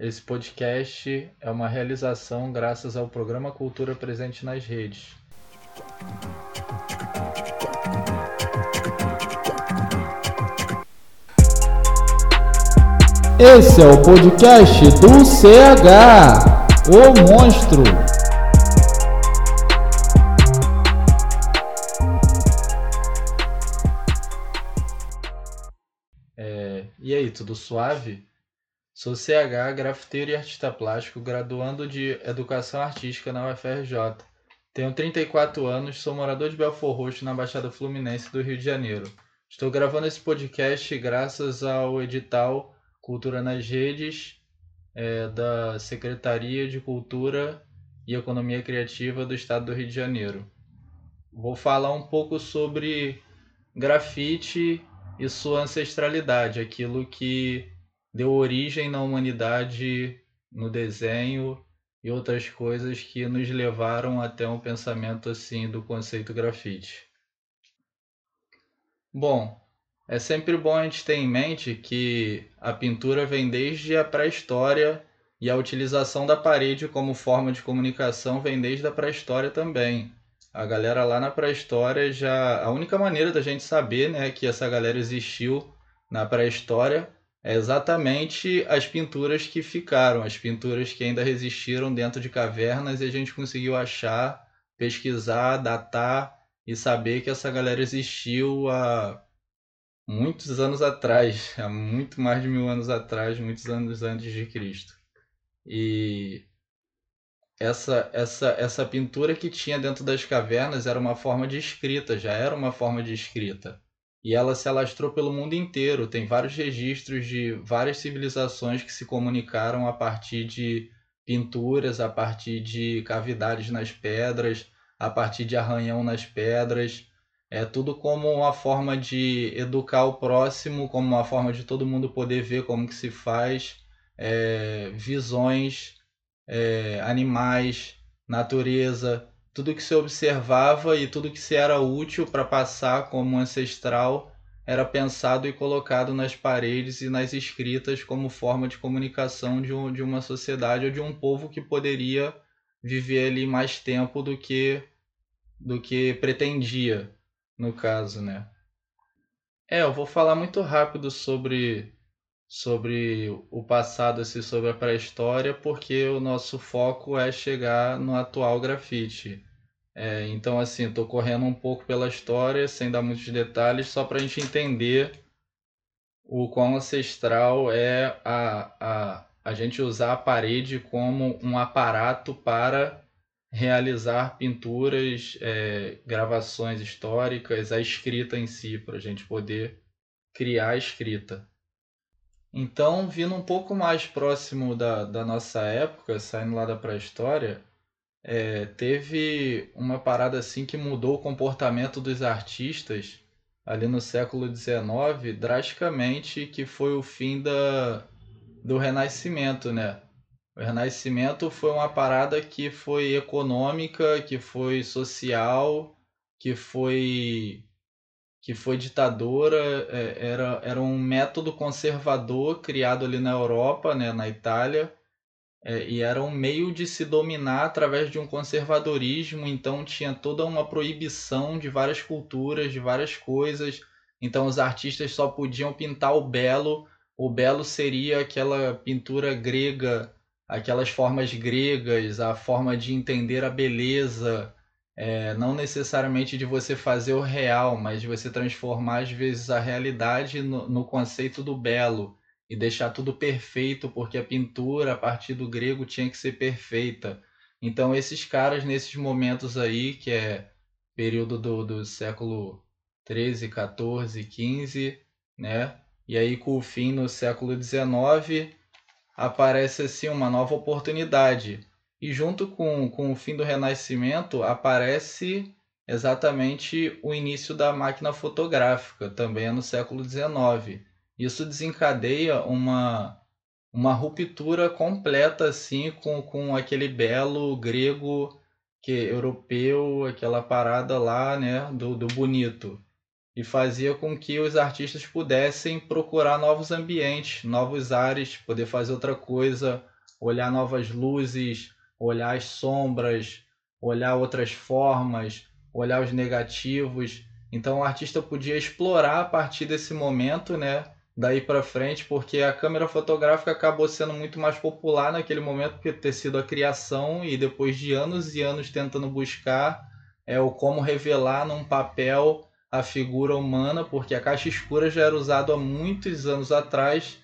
Esse podcast é uma realização graças ao programa Cultura Presente nas Redes. Esse é o podcast do CH, o monstro. É, e aí, tudo suave? Sou CH, grafiteiro e artista plástico, graduando de Educação Artística na UFRJ. Tenho 34 anos, sou morador de Belfor Roxo, na Baixada Fluminense do Rio de Janeiro. Estou gravando esse podcast graças ao edital Cultura nas Redes é, da Secretaria de Cultura e Economia Criativa do Estado do Rio de Janeiro. Vou falar um pouco sobre grafite e sua ancestralidade, aquilo que deu origem na humanidade no desenho e outras coisas que nos levaram até um pensamento assim do conceito grafite. Bom, é sempre bom a gente ter em mente que a pintura vem desde a pré-história e a utilização da parede como forma de comunicação vem desde a pré-história também. A galera lá na pré-história já. A única maneira da gente saber né, que essa galera existiu na pré-história é exatamente as pinturas que ficaram, as pinturas que ainda resistiram dentro de cavernas e a gente conseguiu achar, pesquisar, datar e saber que essa galera existiu há muitos anos atrás, há muito mais de mil anos atrás, muitos anos antes de Cristo. E essa, essa, essa pintura que tinha dentro das cavernas era uma forma de escrita, já era uma forma de escrita. E ela se alastrou pelo mundo inteiro. Tem vários registros de várias civilizações que se comunicaram a partir de pinturas, a partir de cavidades nas pedras, a partir de arranhão nas pedras. É tudo como uma forma de educar o próximo, como uma forma de todo mundo poder ver como que se faz, é, visões, é, animais, natureza, tudo que se observava e tudo que se era útil para passar como ancestral era pensado e colocado nas paredes e nas escritas como forma de comunicação de, um, de uma sociedade ou de um povo que poderia viver ali mais tempo do que do que pretendia no caso, né? É, eu vou falar muito rápido sobre sobre o passado, assim, sobre a pré-história, porque o nosso foco é chegar no atual grafite. É, então, assim, estou correndo um pouco pela história, sem dar muitos detalhes, só para a gente entender o quão ancestral é a, a, a gente usar a parede como um aparato para realizar pinturas, é, gravações históricas, a escrita em si, para a gente poder criar a escrita. Então, vindo um pouco mais próximo da, da nossa época, saindo lá da pré-história, é, teve uma parada assim que mudou o comportamento dos artistas ali no século XIX drasticamente, que foi o fim da, do Renascimento, né? O Renascimento foi uma parada que foi econômica, que foi social, que foi que foi ditadora, é, era, era um método conservador criado ali na Europa, né, na Itália, é, e era um meio de se dominar através de um conservadorismo, então tinha toda uma proibição de várias culturas, de várias coisas, então os artistas só podiam pintar o belo, o belo seria aquela pintura grega aquelas formas gregas, a forma de entender a beleza, é, não necessariamente de você fazer o real, mas de você transformar às vezes a realidade no, no conceito do belo e deixar tudo perfeito, porque a pintura a partir do grego tinha que ser perfeita. Então esses caras nesses momentos aí, que é período do, do século 13, 14, 15, né? E aí com o fim no século 19, aparece assim uma nova oportunidade. E junto com, com o fim do Renascimento aparece exatamente o início da máquina fotográfica, também é no século XIX. Isso desencadeia uma, uma ruptura completa assim com, com aquele belo grego que europeu, aquela parada lá, né, do, do bonito. e fazia com que os artistas pudessem procurar novos ambientes, novos ares, poder fazer outra coisa, olhar novas luzes, olhar as sombras, olhar outras formas, olhar os negativos. Então o artista podia explorar a partir desse momento, né? Daí para frente, porque a câmera fotográfica acabou sendo muito mais popular naquele momento, porque ter sido a criação e depois de anos e anos tentando buscar é o como revelar num papel a figura humana, porque a caixa escura já era usado há muitos anos atrás.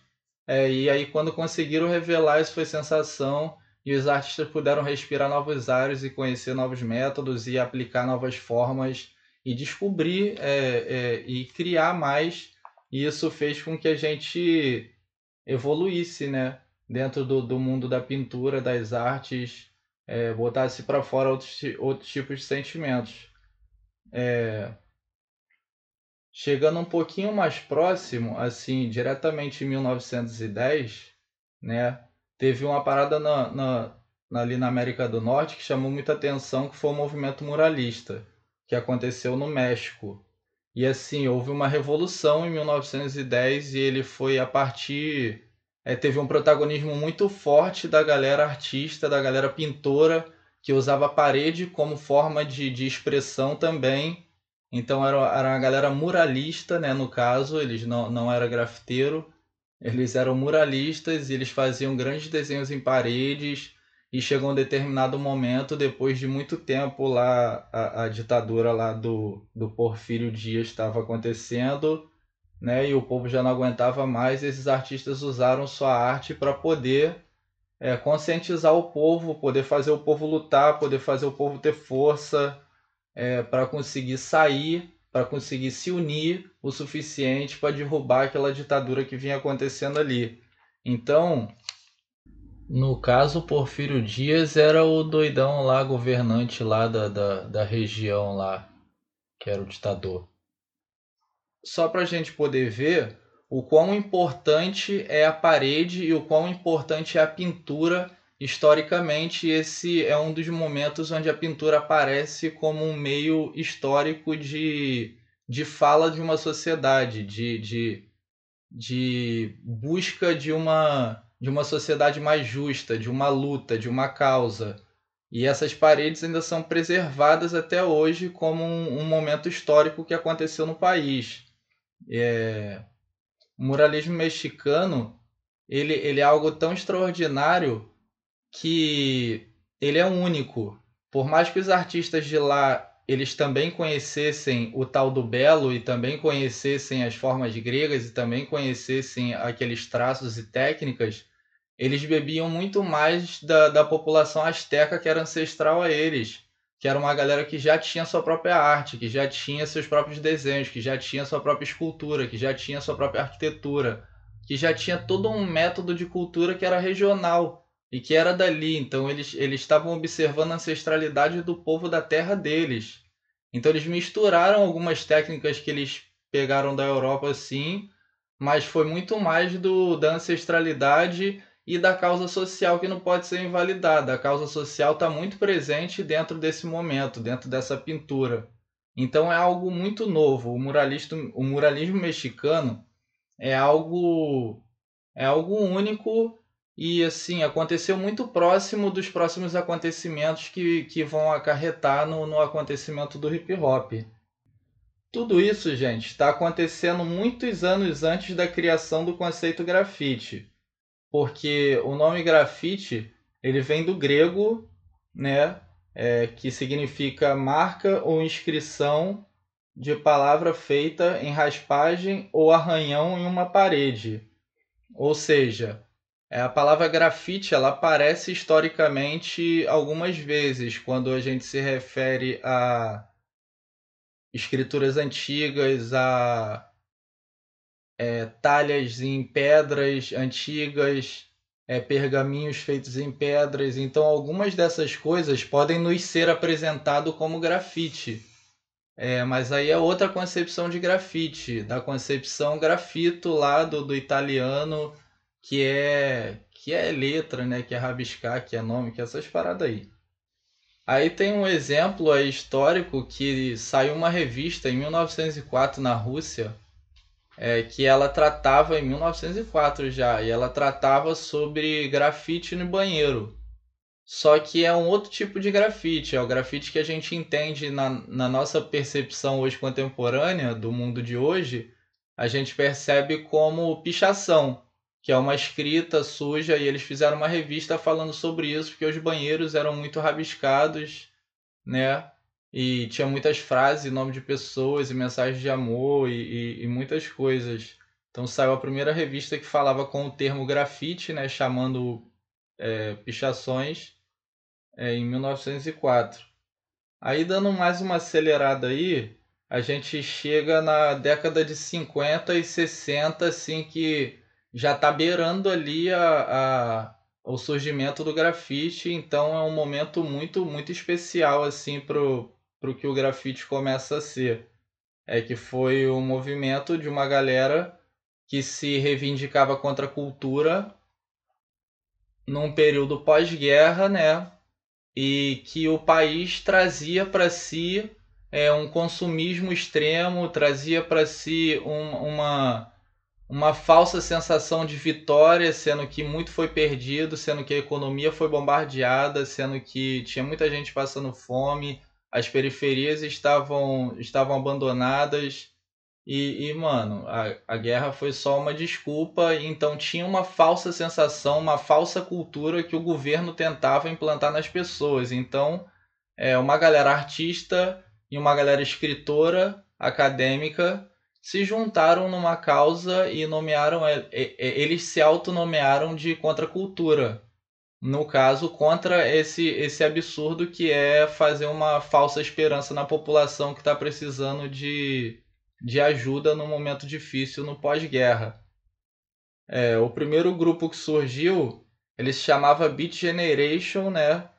É, e aí quando conseguiram revelar isso foi sensação e os artistas puderam respirar novos ares e conhecer novos métodos e aplicar novas formas e descobrir é, é, e criar mais. E isso fez com que a gente evoluísse, né? Dentro do, do mundo da pintura, das artes, é, botasse para fora outros, outros tipos de sentimentos. É, chegando um pouquinho mais próximo, assim, diretamente em 1910, né? teve uma parada na, na, ali na América do Norte que chamou muita atenção, que foi o movimento muralista, que aconteceu no México. E assim, houve uma revolução em 1910 e ele foi a partir. É, teve um protagonismo muito forte da galera artista, da galera pintora, que usava a parede como forma de, de expressão também. Então era, era uma galera muralista, né, no caso, eles não, não era grafiteiro. Eles eram muralistas e eles faziam grandes desenhos em paredes e chegou um determinado momento, depois de muito tempo lá, a, a ditadura lá do, do Porfírio Dias estava acontecendo, né? E o povo já não aguentava mais. Esses artistas usaram sua arte para poder é, conscientizar o povo, poder fazer o povo lutar, poder fazer o povo ter força é, para conseguir sair para conseguir se unir o suficiente para derrubar aquela ditadura que vinha acontecendo ali. Então, no caso, Porfírio Dias era o doidão lá, governante lá da, da, da região lá, que era o ditador. Só para a gente poder ver o quão importante é a parede e o quão importante é a pintura historicamente. Esse é um dos momentos onde a pintura aparece como um meio histórico de, de fala de uma sociedade, de, de, de busca de uma, de uma sociedade mais justa, de uma luta, de uma causa. E essas paredes ainda são preservadas até hoje como um, um momento histórico que aconteceu no país. É... O muralismo mexicano ele, ele é algo tão extraordinário que ele é único. Por mais que os artistas de lá eles também conhecessem o tal do belo e também conhecessem as formas gregas e também conhecessem aqueles traços e técnicas, eles bebiam muito mais da, da população asteca que era ancestral a eles, que era uma galera que já tinha sua própria arte, que já tinha seus próprios desenhos, que já tinha sua própria escultura, que já tinha sua própria arquitetura, que já tinha todo um método de cultura que era regional e que era dali. Então eles, eles estavam observando a ancestralidade do povo da terra deles. Então eles misturaram algumas técnicas que eles pegaram da Europa, sim, mas foi muito mais do, da ancestralidade e da causa social que não pode ser invalidada. A causa social está muito presente dentro desse momento, dentro dessa pintura. Então é algo muito novo. O, muralista, o muralismo mexicano é algo é algo único e assim, aconteceu muito próximo dos próximos acontecimentos que, que vão acarretar no, no acontecimento do hip hop. Tudo isso, gente, está acontecendo muitos anos antes da criação do conceito grafite. Porque o nome grafite ele vem do grego, né, é, que significa marca ou inscrição de palavra feita em raspagem ou arranhão em uma parede. Ou seja, é, a palavra grafite ela aparece historicamente algumas vezes quando a gente se refere a escrituras antigas, a é, talhas em pedras antigas, é, pergaminhos feitos em pedras. Então, algumas dessas coisas podem nos ser apresentado como grafite. É, mas aí é outra concepção de grafite, da concepção grafito lá do, do italiano que é que é letra, né? Que é rabiscar, que é nome, que é essas paradas aí. Aí tem um exemplo aí histórico que saiu uma revista em 1904 na Rússia, é, que ela tratava, em 1904 já, e ela tratava sobre grafite no banheiro. Só que é um outro tipo de grafite, é o grafite que a gente entende na, na nossa percepção hoje contemporânea, do mundo de hoje, a gente percebe como pichação, que é uma escrita suja, e eles fizeram uma revista falando sobre isso, porque os banheiros eram muito rabiscados, né? E tinha muitas frases, nome de pessoas, e mensagens de amor, e, e, e muitas coisas. Então saiu a primeira revista que falava com o termo grafite, né? Chamando é, pichações é, em 1904. Aí, dando mais uma acelerada aí, a gente chega na década de 50 e 60, assim, que já está beirando ali a, a, o surgimento do grafite, então é um momento muito, muito especial, assim, pro, pro que o grafite começa a ser. É que foi um movimento de uma galera que se reivindicava contra a cultura num período pós-guerra, né? E que o país trazia para si é, um consumismo extremo, trazia para si um, uma, uma falsa sensação de vitória, sendo que muito foi perdido, sendo que a economia foi bombardeada, sendo que tinha muita gente passando fome, as periferias estavam, estavam abandonadas e, e, mano, a, a guerra foi só uma desculpa, então tinha uma falsa sensação, uma falsa cultura que o governo tentava implantar nas pessoas. Então, é, uma galera artista e uma galera escritora, acadêmica, se juntaram numa causa e nomearam, eles se autonomearam de contracultura. No caso, contra esse, esse absurdo que é fazer uma falsa esperança na população que está precisando de de ajuda no momento difícil no pós-guerra. É, o primeiro grupo que surgiu, ele se chamava Beat Generation, né?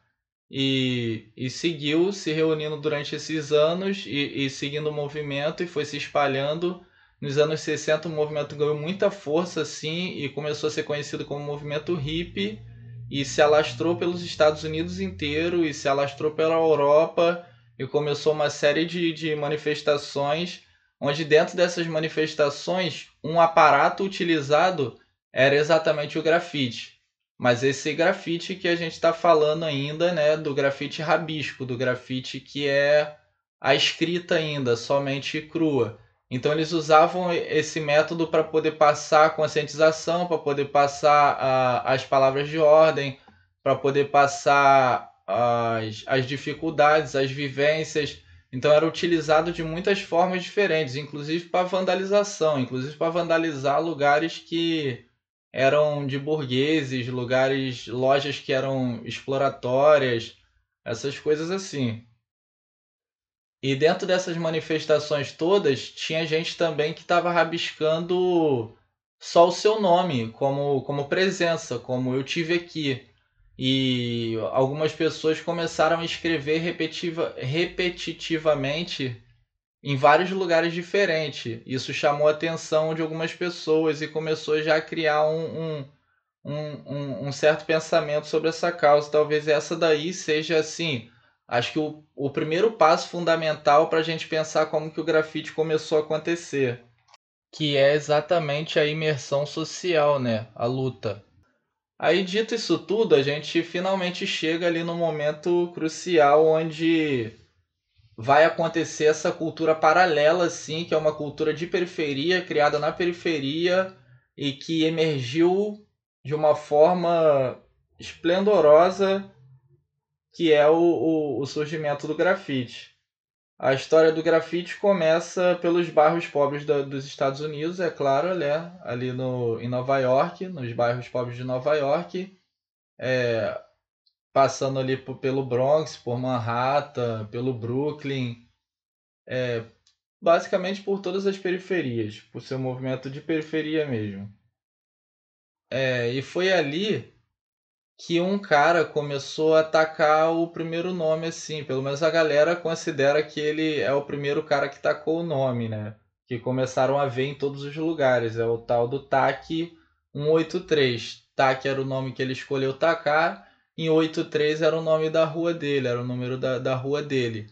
E, e seguiu se reunindo durante esses anos e, e seguindo o movimento e foi se espalhando. Nos anos 60 o movimento ganhou muita força assim e começou a ser conhecido como movimento hippie e se alastrou pelos Estados Unidos inteiro e se alastrou pela Europa e começou uma série de, de manifestações onde dentro dessas manifestações um aparato utilizado era exatamente o grafite. Mas esse grafite que a gente está falando ainda, né, do grafite rabisco, do grafite que é a escrita ainda, somente crua. Então eles usavam esse método para poder passar a conscientização, para poder passar as palavras de ordem, para poder passar as, as dificuldades, as vivências então era utilizado de muitas formas diferentes, inclusive para vandalização, inclusive para vandalizar lugares que eram de burgueses, lugares, lojas que eram exploratórias, essas coisas assim. E dentro dessas manifestações todas, tinha gente também que estava rabiscando só o seu nome como, como presença, como eu tive aqui. E algumas pessoas começaram a escrever repetitiva, repetitivamente em vários lugares diferentes. Isso chamou a atenção de algumas pessoas e começou já a criar um, um, um, um certo pensamento sobre essa causa. Talvez essa daí seja assim. Acho que o, o primeiro passo fundamental para a gente pensar como que o grafite começou a acontecer, que é exatamente a imersão social, né? A luta. Aí, dito isso tudo, a gente finalmente chega ali no momento crucial onde vai acontecer essa cultura paralela, assim, que é uma cultura de periferia, criada na periferia e que emergiu de uma forma esplendorosa, que é o, o, o surgimento do grafite. A história do grafite começa pelos bairros pobres dos Estados Unidos, é claro, né? ali no, em Nova York, nos bairros pobres de Nova York, é, passando ali por, pelo Bronx, por Manhattan, pelo Brooklyn, é, basicamente por todas as periferias, por seu movimento de periferia mesmo. É, e foi ali que um cara começou a atacar o primeiro nome assim. Pelo menos a galera considera que ele é o primeiro cara que tacou o nome, né? Que começaram a ver em todos os lugares. É o tal do TAC 183. TAC era o nome que ele escolheu tacar. em 83 era o nome da rua dele, era o número da, da rua dele.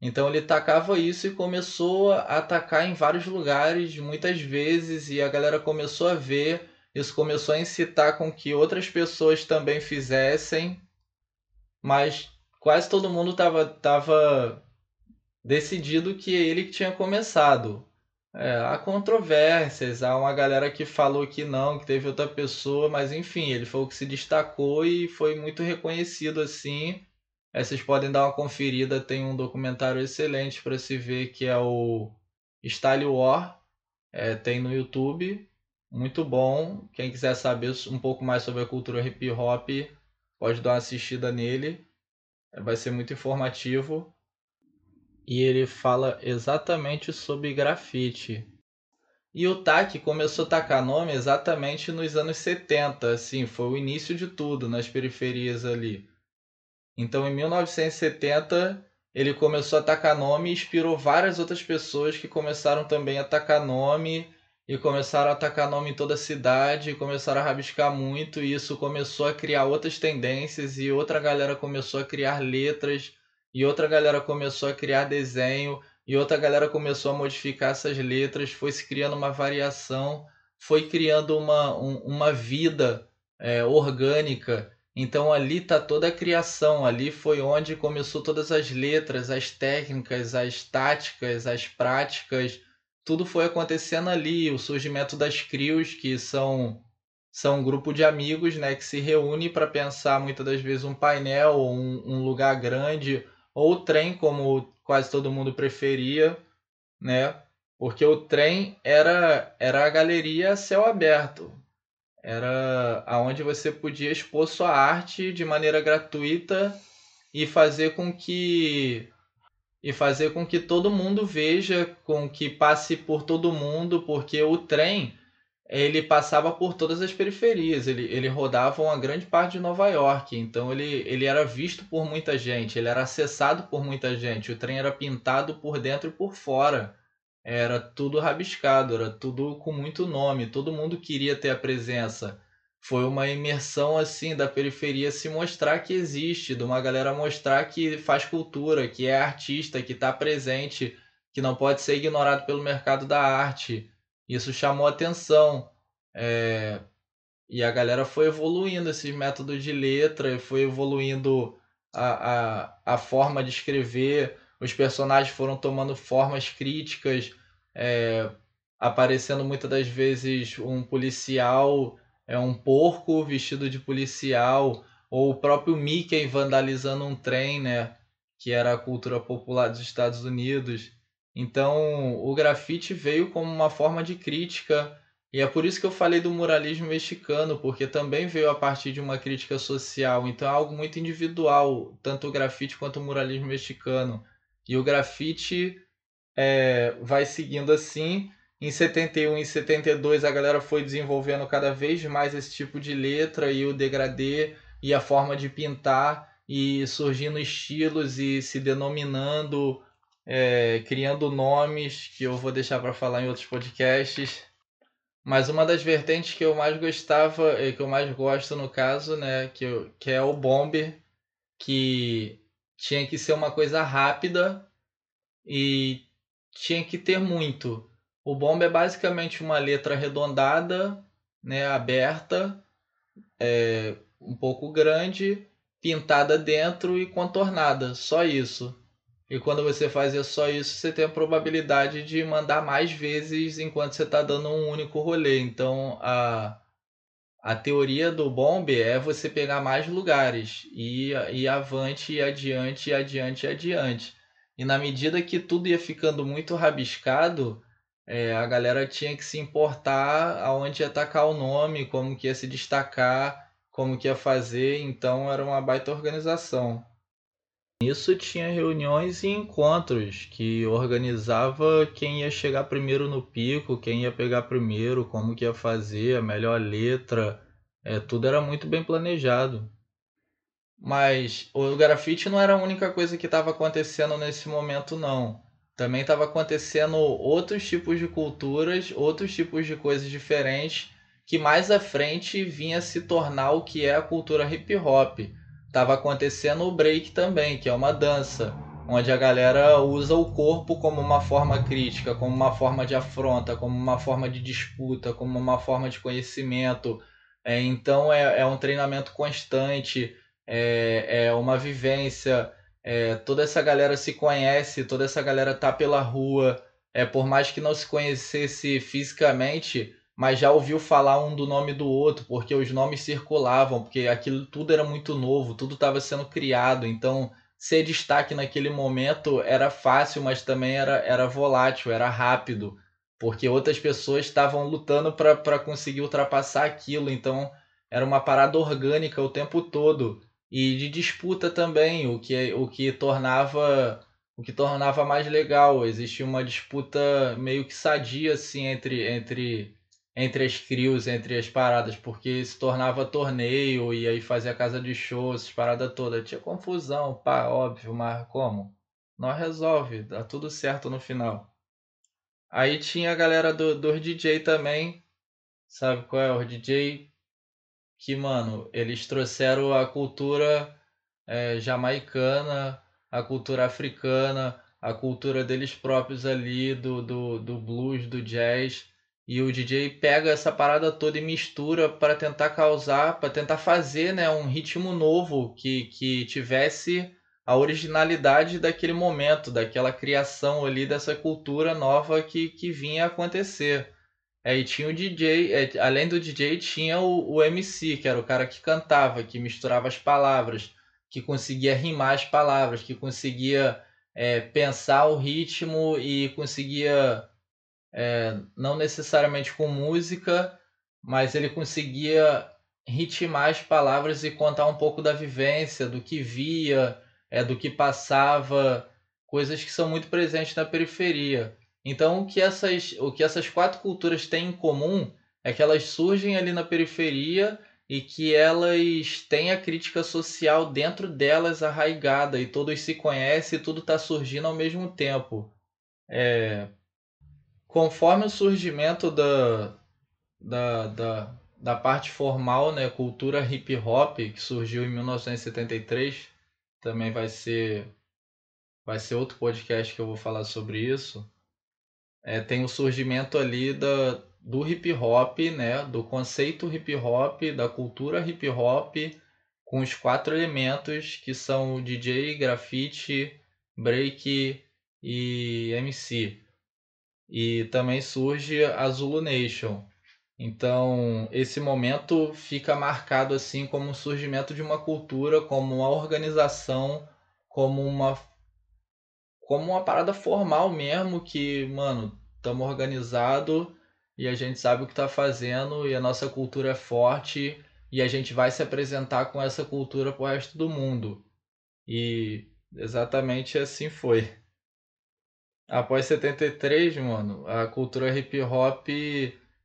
Então ele tacava isso e começou a atacar em vários lugares, muitas vezes, e a galera começou a ver, isso começou a incitar com que outras pessoas também fizessem, mas quase todo mundo estava tava decidido que ele que tinha começado. É, há controvérsias, há uma galera que falou que não, que teve outra pessoa, mas enfim, ele foi o que se destacou e foi muito reconhecido assim. Aí vocês podem dar uma conferida, tem um documentário excelente para se ver que é o Style War, é, tem no YouTube, muito bom. Quem quiser saber um pouco mais sobre a cultura hip hop, pode dar uma assistida nele, vai ser muito informativo e ele fala exatamente sobre grafite. E o TAC começou a tacar nome exatamente nos anos 70, assim, foi o início de tudo nas periferias ali. Então, em 1970, ele começou a tacar nome e inspirou várias outras pessoas que começaram também a tacar nome e começaram a tacar nome em toda a cidade, e começaram a rabiscar muito, e isso começou a criar outras tendências e outra galera começou a criar letras e outra galera começou a criar desenho, e outra galera começou a modificar essas letras, foi se criando uma variação, foi criando uma, um, uma vida é, orgânica. Então ali está toda a criação, ali foi onde começou todas as letras, as técnicas, as táticas, as práticas, tudo foi acontecendo ali, o surgimento das crios, que são são um grupo de amigos né, que se reúne para pensar muitas das vezes um painel, um, um lugar grande, ou trem, como quase todo mundo preferia, né? Porque o trem era, era a galeria a céu aberto. Era aonde você podia expor sua arte de maneira gratuita e fazer com que e fazer com que todo mundo veja, com que passe por todo mundo, porque o trem ele passava por todas as periferias, ele, ele rodava uma grande parte de Nova York, então ele, ele era visto por muita gente, ele era acessado por muita gente, o trem era pintado por dentro e por fora, era tudo rabiscado, era tudo com muito nome, todo mundo queria ter a presença. Foi uma imersão assim da periferia se mostrar que existe, de uma galera mostrar que faz cultura, que é artista, que está presente, que não pode ser ignorado pelo mercado da arte isso chamou atenção. É, e a galera foi evoluindo esses métodos de letra, foi evoluindo a, a, a forma de escrever, os personagens foram tomando formas críticas, é, aparecendo muitas das vezes um policial, é um porco vestido de policial, ou o próprio Mickey vandalizando um trem, né? Que era a cultura popular dos Estados Unidos. Então, o grafite veio como uma forma de crítica, e é por isso que eu falei do muralismo mexicano, porque também veio a partir de uma crítica social. Então, é algo muito individual, tanto o grafite quanto o muralismo mexicano. E o grafite é, vai seguindo assim. Em 71 e 72, a galera foi desenvolvendo cada vez mais esse tipo de letra e o degradê e a forma de pintar, e surgindo estilos e se denominando é, criando nomes que eu vou deixar para falar em outros podcasts. Mas uma das vertentes que eu mais gostava, é, que eu mais gosto no caso, né, que, eu, que é o bomber, que tinha que ser uma coisa rápida e tinha que ter muito. O bomb é basicamente uma letra arredondada, né, aberta, é, um pouco grande, pintada dentro e contornada, só isso. E quando você fazia só isso, você tem a probabilidade de mandar mais vezes enquanto você está dando um único rolê. Então a, a teoria do bombe é você pegar mais lugares e ir avante e adiante e adiante e adiante. E na medida que tudo ia ficando muito rabiscado, é, a galera tinha que se importar aonde ia tacar o nome, como que ia se destacar, como que ia fazer. Então era uma baita organização. Nisso tinha reuniões e encontros que organizava quem ia chegar primeiro no pico, quem ia pegar primeiro, como que ia fazer, a melhor letra, é, tudo era muito bem planejado. Mas o grafite não era a única coisa que estava acontecendo nesse momento, não. Também estava acontecendo outros tipos de culturas, outros tipos de coisas diferentes, que mais à frente vinha se tornar o que é a cultura hip hop estava acontecendo o break também, que é uma dança, onde a galera usa o corpo como uma forma crítica, como uma forma de afronta, como uma forma de disputa, como uma forma de conhecimento. É, então é, é um treinamento constante, é, é uma vivência. É, toda essa galera se conhece, toda essa galera tá pela rua. É, por mais que não se conhecesse fisicamente, mas já ouviu falar um do nome do outro, porque os nomes circulavam, porque aquilo tudo era muito novo, tudo estava sendo criado, então ser destaque naquele momento era fácil, mas também era, era volátil, era rápido, porque outras pessoas estavam lutando para conseguir ultrapassar aquilo, então era uma parada orgânica o tempo todo e de disputa também, o que, o que tornava o que tornava mais legal. Existia uma disputa meio que sadia assim entre entre entre as crios, entre as paradas, porque se tornava torneio e aí fazia casa de shows, parada toda. Tinha confusão, pá, óbvio, mas como? Nós resolve, dá tudo certo no final. Aí tinha a galera do, do DJ também, sabe qual é? O DJ que, mano, eles trouxeram a cultura é, jamaicana, a cultura africana, a cultura deles próprios ali, do, do, do blues, do jazz e o DJ pega essa parada toda e mistura para tentar causar, para tentar fazer né, um ritmo novo que, que tivesse a originalidade daquele momento, daquela criação ali dessa cultura nova que, que vinha acontecer. Aí tinha o DJ, é, além do DJ, tinha o, o MC, que era o cara que cantava, que misturava as palavras, que conseguia rimar as palavras, que conseguia é, pensar o ritmo e conseguia é, não necessariamente com música, mas ele conseguia ritmar as palavras e contar um pouco da vivência, do que via, é, do que passava, coisas que são muito presentes na periferia. Então, o que essas, o que essas quatro culturas têm em comum é que elas surgem ali na periferia e que elas têm a crítica social dentro delas arraigada e todos se conhecem e tudo está surgindo ao mesmo tempo. É, conforme o surgimento da, da, da, da parte formal, né, cultura hip hop, que surgiu em 1973, também vai ser vai ser outro podcast que eu vou falar sobre isso. É, tem o surgimento ali da, do hip hop, né, do conceito hip hop, da cultura hip hop, com os quatro elementos que são DJ, grafite, break e MC e também surge a Zulu Nation. Então, esse momento fica marcado assim como o surgimento de uma cultura, como uma organização, como uma como uma parada formal mesmo que, mano, estamos organizado e a gente sabe o que está fazendo e a nossa cultura é forte e a gente vai se apresentar com essa cultura pro resto do mundo. E exatamente assim foi. Após 73, mano, a cultura hip hop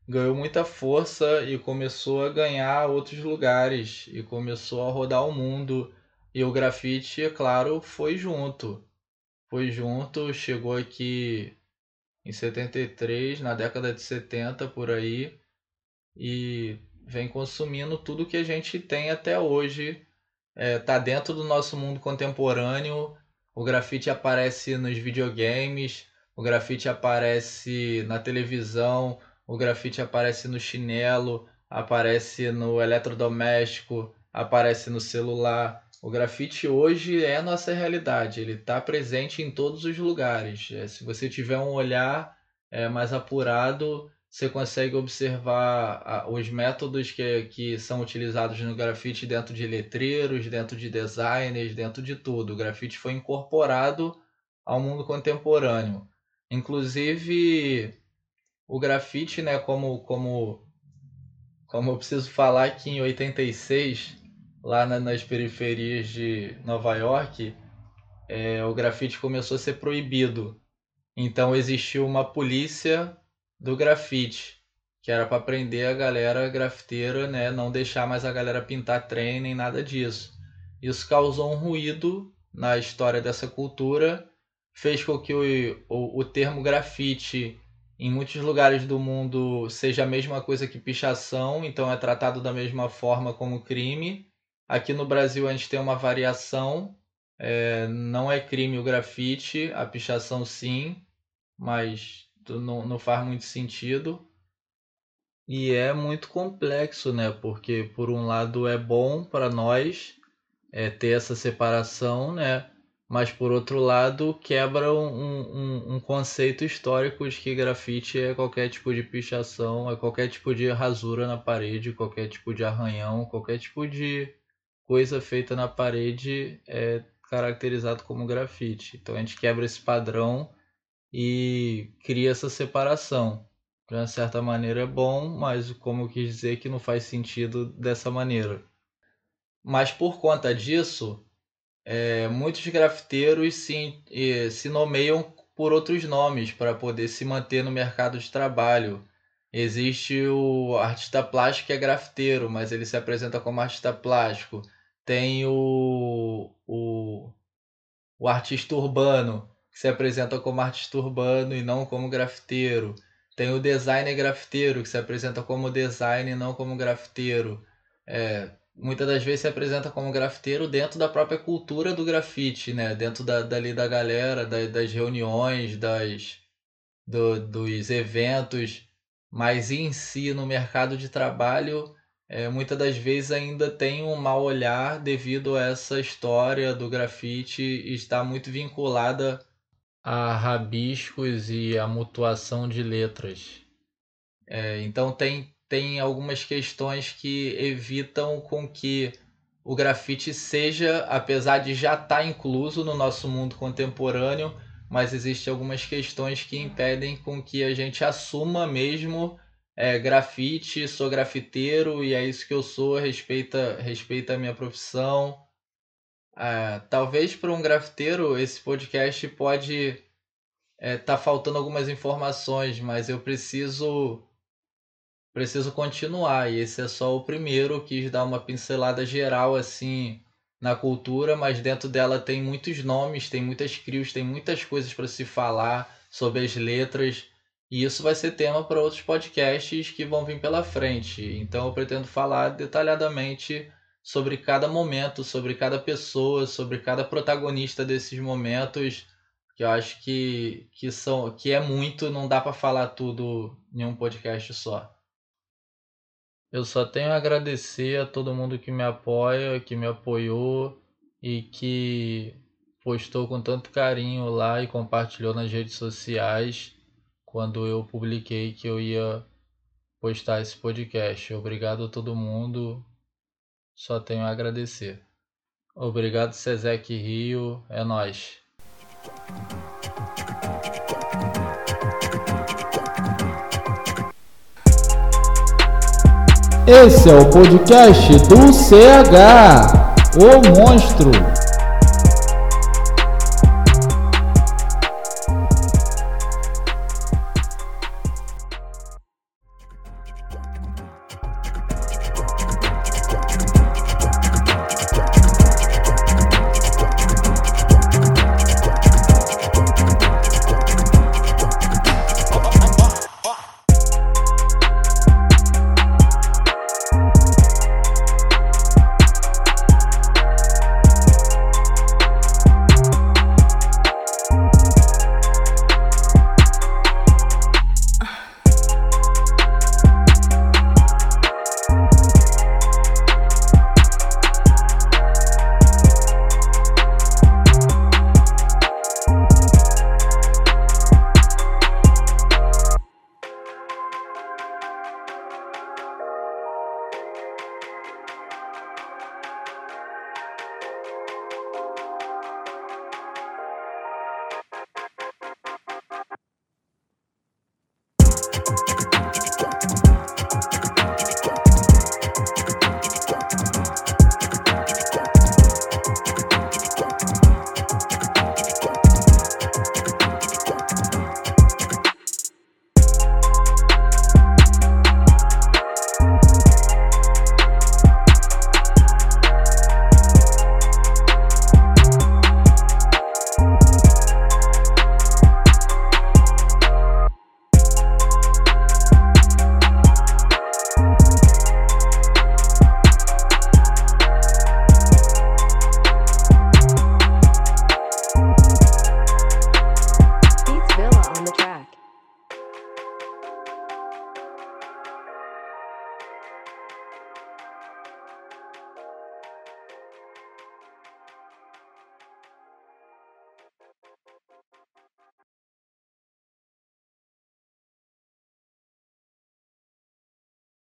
ganhou muita força e começou a ganhar outros lugares e começou a rodar o mundo. E o grafite, é claro, foi junto. Foi junto, chegou aqui em 73, na década de 70 por aí, e vem consumindo tudo que a gente tem até hoje. É, tá dentro do nosso mundo contemporâneo o grafite aparece nos videogames, o grafite aparece na televisão, o grafite aparece no chinelo, aparece no eletrodoméstico, aparece no celular. O grafite hoje é a nossa realidade, ele está presente em todos os lugares. É, se você tiver um olhar é, mais apurado, você consegue observar os métodos que, que são utilizados no grafite dentro de letreiros, dentro de designers, dentro de tudo. O grafite foi incorporado ao mundo contemporâneo. Inclusive, o grafite, né, como, como, como eu preciso falar que em 86, lá na, nas periferias de Nova York, é, o grafite começou a ser proibido. Então existiu uma polícia do grafite, que era para prender a galera grafiteira, né, não deixar mais a galera pintar trem nem nada disso. Isso causou um ruído na história dessa cultura, fez com que o, o, o termo grafite em muitos lugares do mundo seja a mesma coisa que pichação, então é tratado da mesma forma como crime. Aqui no Brasil a gente tem uma variação. É, não é crime o grafite, a pichação sim, mas não, não faz muito sentido. E é muito complexo, né? Porque por um lado é bom para nós é, ter essa separação, né? Mas por outro lado quebra um, um, um, conceito histórico de que grafite é qualquer tipo de pichação, é qualquer tipo de rasura na parede, qualquer tipo de arranhão, qualquer tipo de coisa feita na parede é caracterizado como grafite. Então a gente quebra esse padrão e cria essa separação. De uma certa maneira é bom, mas como eu quis dizer que não faz sentido dessa maneira. Mas por conta disso, é, muitos grafiteiros se, se nomeiam por outros nomes para poder se manter no mercado de trabalho. Existe o artista plástico que é grafiteiro, mas ele se apresenta como artista plástico. Tem o, o, o artista urbano, que se apresenta como artista urbano e não como grafiteiro. Tem o designer grafiteiro, que se apresenta como designer e não como grafiteiro. É, muitas das vezes se apresenta como grafiteiro dentro da própria cultura do grafite, né? Dentro da, dali da galera, da, das reuniões, das, do, dos eventos, mas em si, no mercado de trabalho, é, muitas das vezes ainda tem um mau olhar devido a essa história do grafite estar muito vinculada a rabiscos e a mutuação de letras. É, então tem tem algumas questões que evitam com que o grafite seja, apesar de já estar tá incluso no nosso mundo contemporâneo, mas existem algumas questões que impedem com que a gente assuma mesmo é, grafite, sou grafiteiro e é isso que eu sou, respeita, respeita a minha profissão. É, talvez para um grafiteiro esse podcast pode é, tá faltando algumas informações, mas eu preciso preciso continuar. E esse é só o primeiro, quis dar uma pincelada geral assim na cultura, mas dentro dela tem muitos nomes, tem muitas crios, tem muitas coisas para se falar sobre as letras. E isso vai ser tema para outros podcasts que vão vir pela frente. Então eu pretendo falar detalhadamente sobre cada momento, sobre cada pessoa, sobre cada protagonista desses momentos, que eu acho que, que são que é muito, não dá para falar tudo em um podcast só. Eu só tenho a agradecer a todo mundo que me apoia, que me apoiou e que postou com tanto carinho lá e compartilhou nas redes sociais quando eu publiquei que eu ia postar esse podcast. Obrigado a todo mundo. Só tenho a agradecer. Obrigado, Sezek Rio. É nós. Esse é o podcast do CH, o monstro.